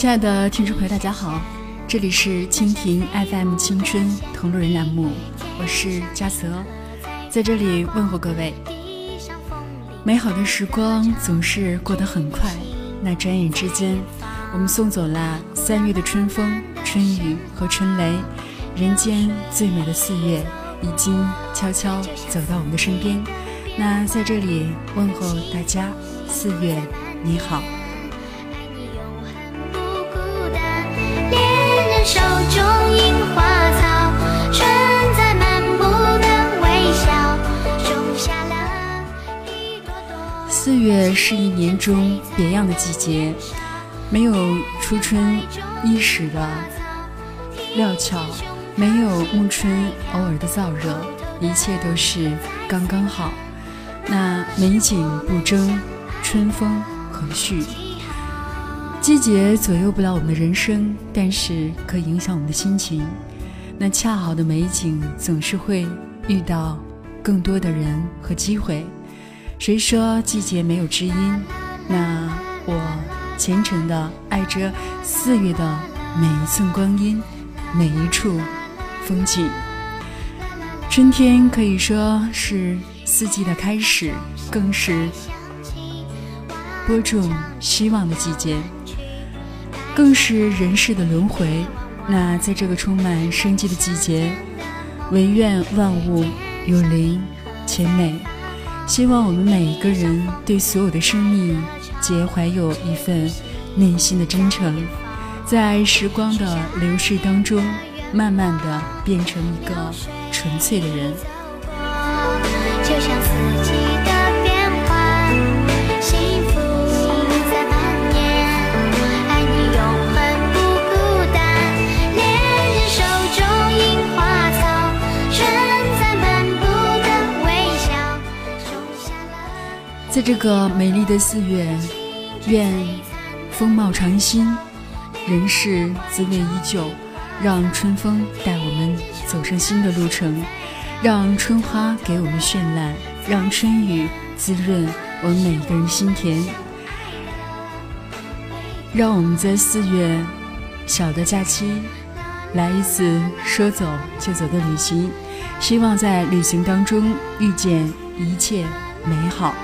亲爱的听众朋友，大家好，这里是蜻蜓 FM 青春同路人栏目，我是嘉泽，在这里问候各位。美好的时光总是过得很快，那转眼之间，我们送走了三月的春风、春雨和春雷，人间最美的四月已经悄悄走到我们的身边。那在这里问候大家，四月你好。四月是一年中别样的季节，没有初春伊始的料峭，没有暮春偶尔的燥热，一切都是刚刚好。那美景不争，春风和煦。季节左右不了我们的人生，但是可以影响我们的心情。那恰好的美景总是会遇到更多的人和机会。谁说季节没有知音？那我虔诚的爱着四月的每一寸光阴，每一处风景。春天可以说是四季的开始，更是播种希望的季节。更是人世的轮回。那在这个充满生机的季节，唯愿万物有灵且美。希望我们每一个人对所有的生命，皆怀有一份内心的真诚，在时光的流逝当中，慢慢的变成一个纯粹的人。就像四季在这个美丽的四月，愿风貌常新，人世滋味依旧，让春风带我们走上新的路程，让春花给我们绚烂，让春雨滋润我们每一个人心田，让我们在四月小的假期来一次说走就走的旅行，希望在旅行当中遇见一切美好。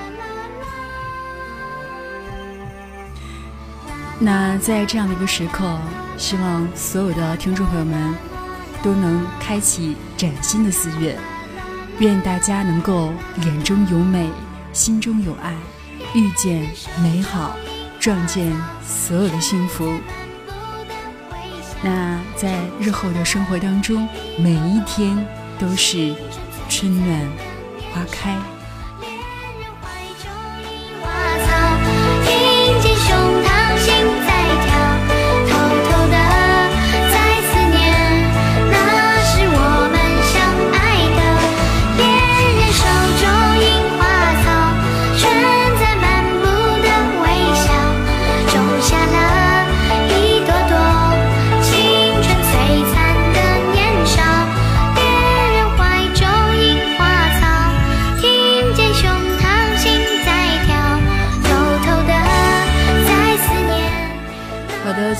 那在这样的一个时刻，希望所有的听众朋友们都能开启崭新的四月，愿大家能够眼中有美，心中有爱，遇见美好，撞见所有的幸福。那在日后的生活当中，每一天都是春暖花开。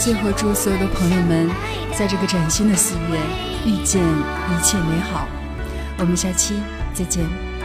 最后祝所有的朋友们，在这个崭新的四月遇见一切美好。我们下期再见。